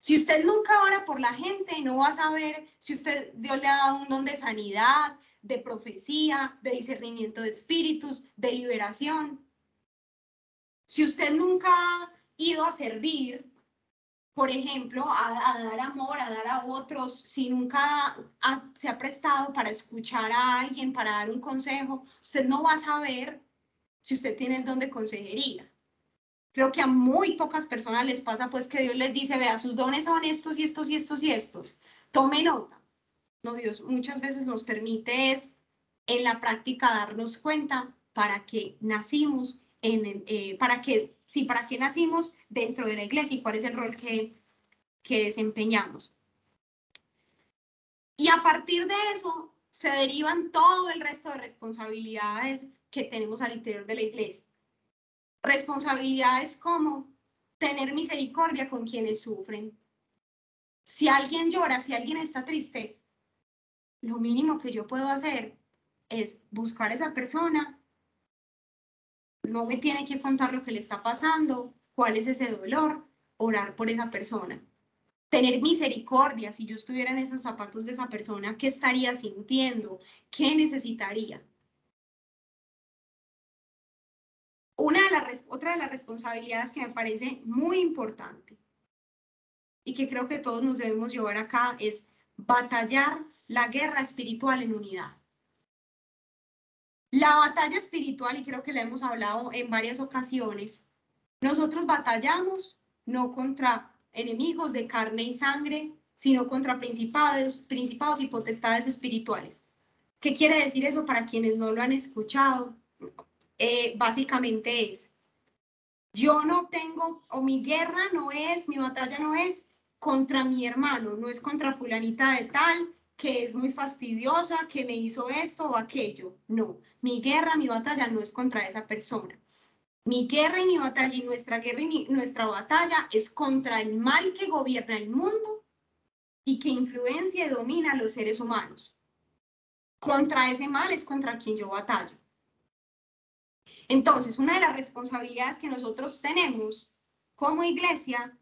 Si usted nunca ora por la gente, no va a saber si usted, Dios le ha dado un don de sanidad, de profecía, de discernimiento de espíritus, de liberación. Si usted nunca ha ido a servir, por ejemplo, a, dar amor, a dar a otros, si nunca se ha prestado para escuchar a alguien, para dar un consejo, usted no va a saber si usted tiene el don de consejería. Creo que a muy pocas personas les pasa pues que Dios les dice, vea, sus dones son estos y estos y estos y estos. Tome nota. No, Dios muchas veces nos permite es en la práctica darnos cuenta para que nacimos en, eh, para que, sí, para que nacimos dentro de la iglesia y cuál es el rol que, que desempeñamos. Y a partir de eso se derivan todo el resto de responsabilidades que tenemos al interior de la iglesia. Responsabilidades como tener misericordia con quienes sufren. Si alguien llora, si alguien está triste, lo mínimo que yo puedo hacer es buscar a esa persona. No me tiene que contar lo que le está pasando, cuál es ese dolor, orar por esa persona. Tener misericordia, si yo estuviera en esos zapatos de esa persona, ¿qué estaría sintiendo? ¿Qué necesitaría? Una de las, otra de las responsabilidades que me parece muy importante y que creo que todos nos debemos llevar acá es batallar la guerra espiritual en unidad. La batalla espiritual, y creo que la hemos hablado en varias ocasiones, nosotros batallamos no contra enemigos de carne y sangre, sino contra principados, principados y potestades espirituales. ¿Qué quiere decir eso para quienes no lo han escuchado? Eh, básicamente es, yo no tengo, o mi guerra no es, mi batalla no es contra mi hermano, no es contra fulanita de tal, que es muy fastidiosa, que me hizo esto o aquello. No, mi guerra, mi batalla no es contra esa persona. Mi guerra y mi batalla y nuestra guerra y nuestra batalla es contra el mal que gobierna el mundo y que influencia y domina a los seres humanos. Contra ese mal es contra quien yo batallo. Entonces, una de las responsabilidades que nosotros tenemos como iglesia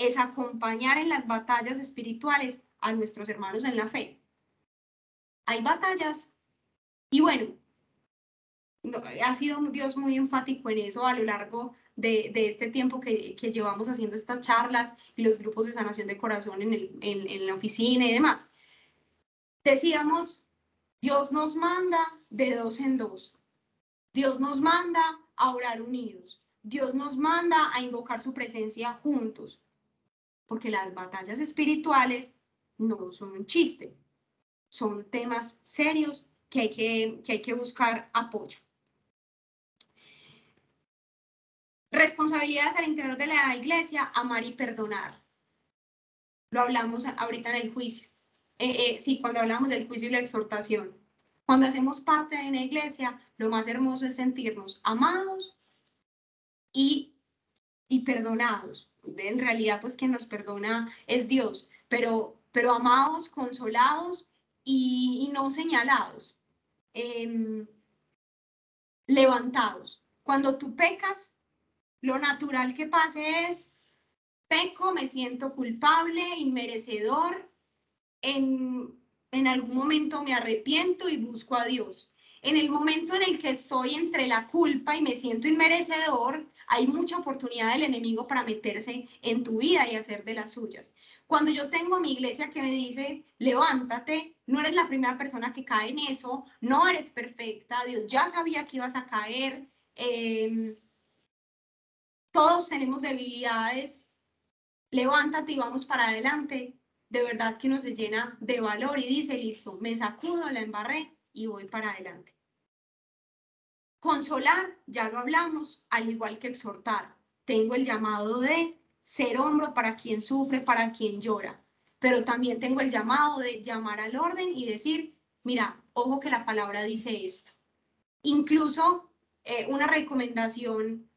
es acompañar en las batallas espirituales a nuestros hermanos en la fe hay batallas y bueno, ha sido Dios muy enfático en eso a lo largo de, este tiempo que, llevamos haciendo estas charlas y los grupos de sanación de corazón en, en la oficina y demás. Decíamos, Dios nos manda de dos en dos. Dios nos manda a orar unidos. Dios nos manda a invocar su presencia juntos. Porque las batallas espirituales no son un chiste son temas serios que hay que, que, hay que buscar apoyo. Responsabilidades al interior de la iglesia, amar y perdonar. Lo hablamos ahorita en el juicio. Eh, eh, sí, cuando hablamos del juicio y la exhortación. Cuando hacemos parte de una iglesia, lo más hermoso es sentirnos amados y, y perdonados. En realidad, pues quien nos perdona es Dios, pero, pero amados, consolados y, no señalados, em, levantados. Cuando tú pecas, lo natural que pase es, peco, me siento culpable, inmerecedor, en, en algún momento me arrepiento y busco a Dios. En el momento en el que estoy entre la culpa y me siento inmerecedor, hay mucha oportunidad del enemigo para meterse en tu vida y hacer de las suyas. Cuando yo tengo a mi iglesia que me dice, levántate, no eres la primera persona que cae en eso, no eres perfecta, Dios ya sabía que ibas a caer, em, todos tenemos debilidades, levántate y vamos para adelante. De verdad que uno se llena de valor y dice, listo, me sacudo, la embarré y voy para adelante. Consolar, ya lo hablamos, al igual que exhortar. Tengo el llamado de ser hombro para quien sufre, para quien llora. Pero también tengo el llamado de llamar al orden y decir, mira, ojo que la palabra dice esto. Incluso eh, una recomendación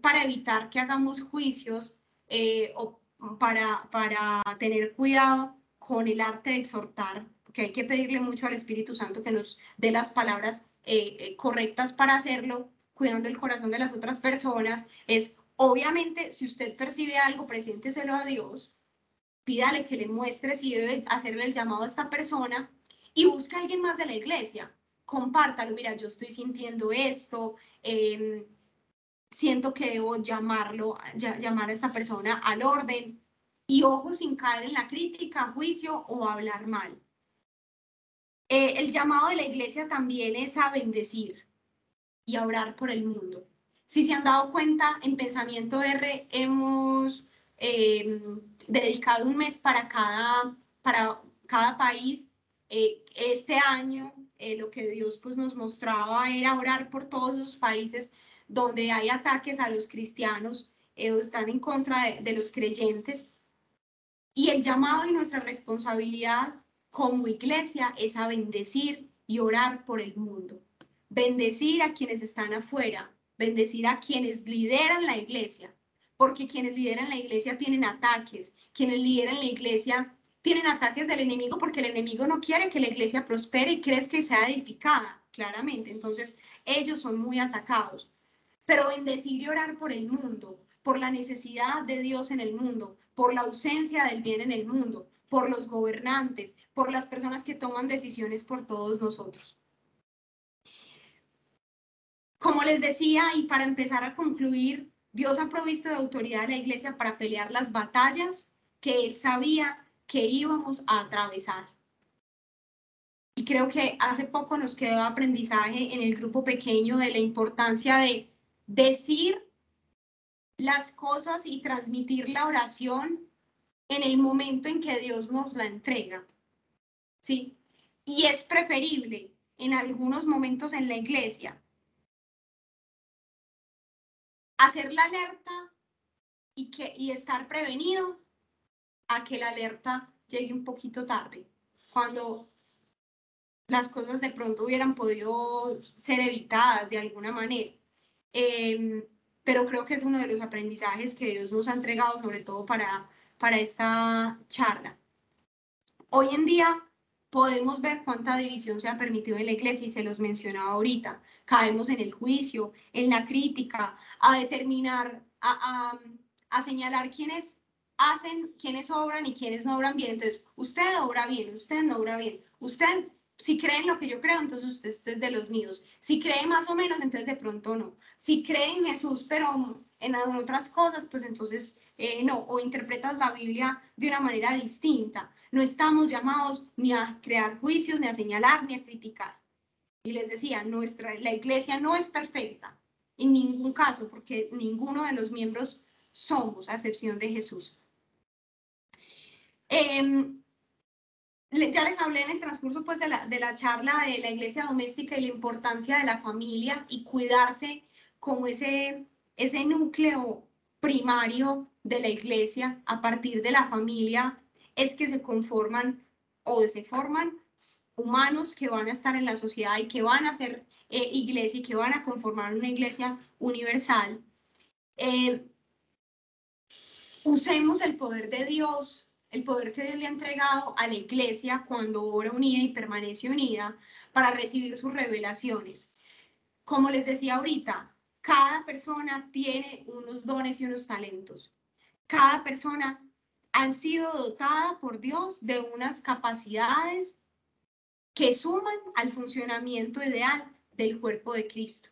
para evitar que hagamos juicios eh, o para, para tener cuidado con el arte de exhortar, que hay que pedirle mucho al Espíritu Santo que nos dé las palabras eh, correctas para hacerlo, cuidando el corazón de las otras personas, es obviamente si usted percibe algo, presénteselo a Dios, pídale que le muestre si debe hacerle el llamado a esta persona y busca a alguien más de la iglesia. Compártalo, mira, yo estoy sintiendo esto, em, siento que debo llamarlo, llamar a esta persona al orden y ojo sin caer en la crítica, juicio o hablar mal. Eh, el llamado de la iglesia también es a bendecir y a orar por el mundo. Si se han dado cuenta, en Pensamiento R hemos em, dedicado un mes para cada, para cada país. Eh, este año eh, lo que Dios pues, nos mostraba era orar por todos los países donde hay ataques a los cristianos, eh, están en contra de, de los creyentes. Y el llamado y nuestra responsabilidad como iglesia es a bendecir y orar por el mundo. Bendecir a quienes están afuera, bendecir a quienes lideran la iglesia, porque quienes lideran la iglesia tienen ataques, quienes lideran la iglesia tienen ataques del enemigo porque el enemigo no quiere que la iglesia prospere y crees que sea edificada, claramente. Entonces, ellos son muy atacados pero bendecir y orar por el mundo, por la necesidad de Dios en el mundo, por la ausencia del bien en el mundo, por los gobernantes, por las personas que toman decisiones por todos nosotros. Como les decía, y para empezar a concluir, Dios ha provisto de autoridad a la iglesia para pelear las batallas que Él sabía que íbamos a atravesar. Y creo que hace poco nos quedó aprendizaje en el grupo pequeño de la importancia de decir las cosas y transmitir la oración en el momento en que Dios nos la entrega. ¿Sí? Y es preferible en algunos momentos en la iglesia hacer la alerta y, que, y estar prevenido a que la alerta llegue un poquito tarde, cuando las cosas de pronto hubieran podido ser evitadas de alguna manera. Em, pero creo que es uno de los aprendizajes que Dios nos ha entregado, sobre todo para, para esta charla. Hoy en día podemos ver cuánta división se ha permitido en la iglesia y se los mencionaba ahorita. Caemos en el juicio, en la crítica, a determinar, a, a, a señalar quiénes hacen, quiénes obran y quiénes no obran bien. Entonces, usted obra bien, usted no obra bien, usted si cree en lo que yo creo, entonces usted es de los míos. Si cree más o menos, entonces de pronto no. Si cree en Jesús, pero en otras cosas, pues entonces eh, no. O interpretas la Biblia de una manera distinta. No estamos llamados ni a crear juicios, ni a señalar, ni a criticar. Y les decía, nuestra, la iglesia no es perfecta en ningún caso, porque ninguno de los miembros somos, a excepción de Jesús. Eh, ya les hablé en el transcurso pues, de, la, de la charla de la iglesia doméstica y la importancia de la familia y cuidarse como ese, ese núcleo primario de la iglesia a partir de la familia es que se conforman o se forman humanos que van a estar en la sociedad y que van a ser eh, iglesia y que van a conformar una iglesia universal. Eh, usemos el poder de Dios el poder que Dios le ha entregado a la iglesia cuando obra unida y permanece unida para recibir sus revelaciones. Como les decía ahorita, cada persona tiene unos dones y unos talentos. Cada persona han sido dotada por Dios de unas capacidades que suman al funcionamiento ideal del cuerpo de Cristo.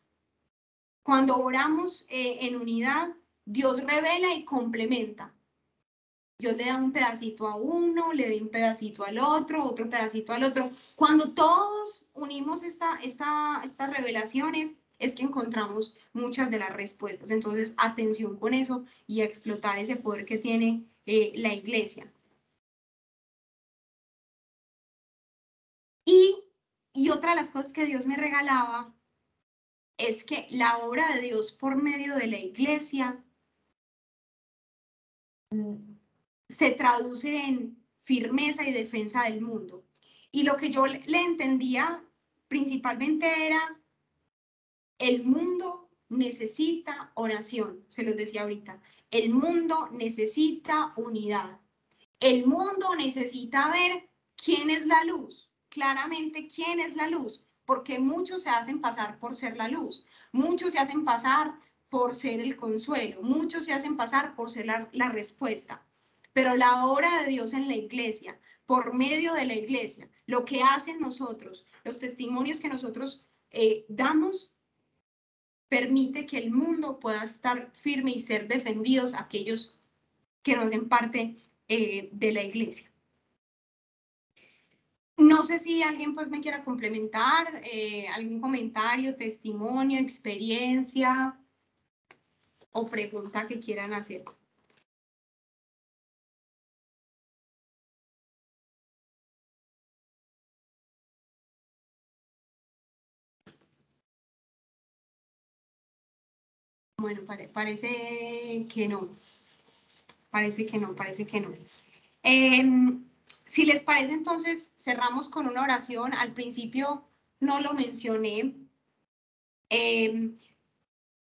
Cuando oramos eh, en unidad, Dios revela y complementa. Yo le doy un pedacito a uno, le doy un pedacito al otro, otro pedacito al otro. Cuando todos unimos esta, esta, estas revelaciones, es que encontramos muchas de las respuestas. Entonces, atención con eso y a explotar ese poder que tiene eh, la iglesia. Y, y otra de las cosas que Dios me regalaba es que la obra de Dios por medio de la iglesia se traduce en firmeza y defensa del mundo. Y lo que yo le entendía principalmente era, el mundo necesita oración, se los decía ahorita, el mundo necesita unidad, el mundo necesita ver quién es la luz, claramente quién es la luz, porque muchos se hacen pasar por ser la luz, Muchos se hacen pasar por ser el consuelo, muchos se hacen pasar por ser la, respuesta. Pero la obra de Dios en la iglesia, por medio de la iglesia, lo que hacen nosotros, los testimonios que nosotros eh, damos, permite que el mundo pueda estar firme y ser defendidos aquellos que no hacen parte eh, de la iglesia. No sé si alguien pues me quiera complementar, eh, algún comentario, testimonio, experiencia o pregunta que quieran hacer. Bueno, parece que no. Parece que no, parece que no. Em, si les parece, entonces cerramos con una oración. Al principio no lo mencioné. Em,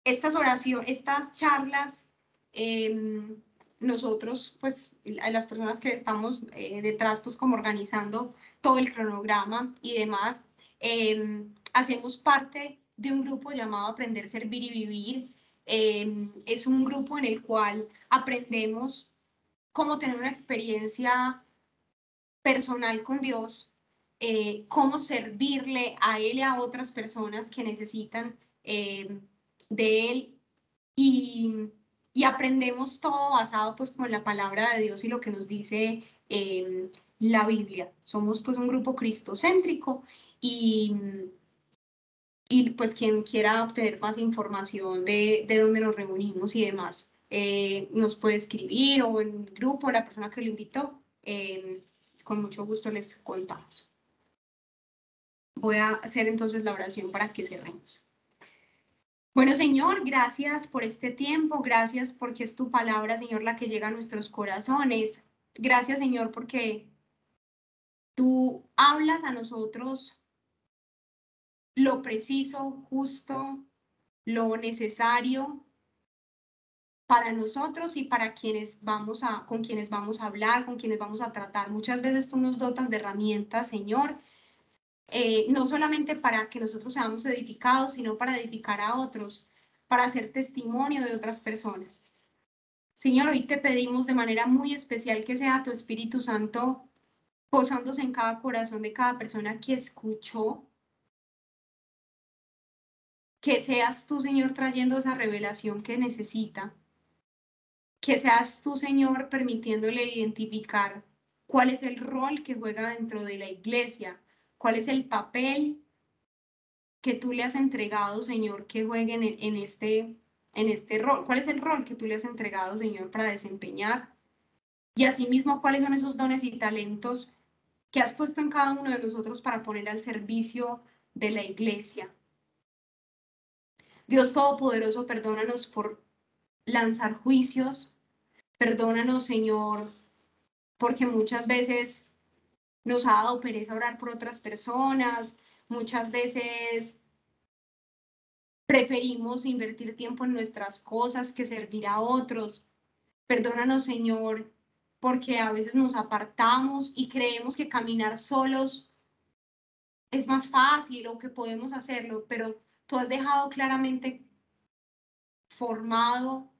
estas oraciones, estas charlas, em, nosotros, pues, las personas que estamos eh, detrás, pues, como organizando todo el cronograma y demás, em, hacemos parte de un grupo llamado Aprender, Servir y Vivir. Es un grupo en el cual aprendemos cómo tener una experiencia personal con Dios, eh, cómo servirle a Él y a otras personas que necesitan eh, de Él y, aprendemos todo basado pues con la palabra de Dios y lo que nos dice eh, la Biblia. Somos pues un grupo cristocéntrico y, y pues quien quiera obtener más información de, de dónde nos reunimos y demás, nos puede escribir o en el grupo, la persona que lo invitó con mucho gusto les contamos. Voy a hacer entonces la oración para que cerremos. Bueno, Señor, gracias por este tiempo, gracias porque es tu palabra, Señor, la que llega a nuestros corazones. Gracias, Señor, porque tú hablas a nosotros lo preciso, justo, lo necesario para nosotros y para quienes vamos a, con quienes vamos a hablar, con quienes vamos a tratar. Muchas veces tú nos dotas de herramientas, Señor, eh, no solamente para que nosotros seamos edificados, sino para edificar a otros, para hacer testimonio de otras personas. Señor, hoy te pedimos de manera muy especial que sea tu Espíritu Santo posándose en cada corazón de cada persona que escuchó. Que seas tú, Señor, trayendo esa revelación que necesita que seas tú, Señor, permitiéndole identificar cuál es el rol que juega dentro de la iglesia, cuál es el papel que tú le has entregado, Señor, que juegue en, este, en este rol, cuál es el rol que tú le has entregado, Señor, para desempeñar. Y asimismo, cuáles son esos dones y talentos que has puesto en cada uno de nosotros para poner al servicio de la iglesia. Dios Todopoderoso, perdónanos por lanzar juicios. Perdónanos, Señor, porque muchas veces nos ha dado pereza orar por otras personas, muchas veces preferimos invertir tiempo en nuestras cosas que servir a otros. Perdónanos, Señor, porque a veces nos apartamos y creemos que caminar solos es más fácil o que podemos hacerlo, pero tú has dejado claramente formado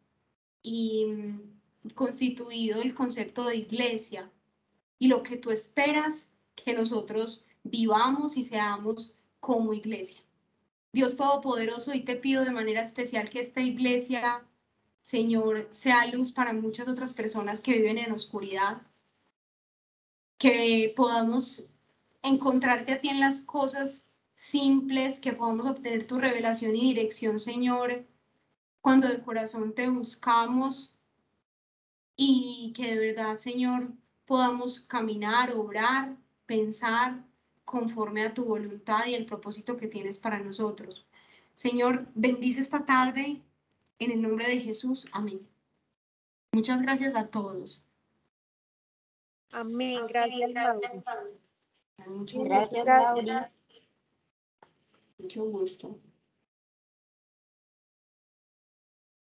y mm, constituido el concepto de iglesia y lo que tú esperas que nosotros vivamos y seamos como iglesia. Dios Todopoderoso, y te pido de manera especial que esta iglesia, Señor, sea luz para muchas otras personas que viven en oscuridad, que podamos encontrarte a ti en las cosas simples, que podamos obtener tu revelación y dirección, Señor, cuando de corazón te buscamos y que de verdad, Señor, podamos caminar, obrar, pensar conforme a tu voluntad y el propósito que tienes para nosotros. Señor, bendice esta tarde en el nombre de Jesús. Amén. Muchas gracias a todos. Amén. Gracias, Mucho gracias, Mucho gusto.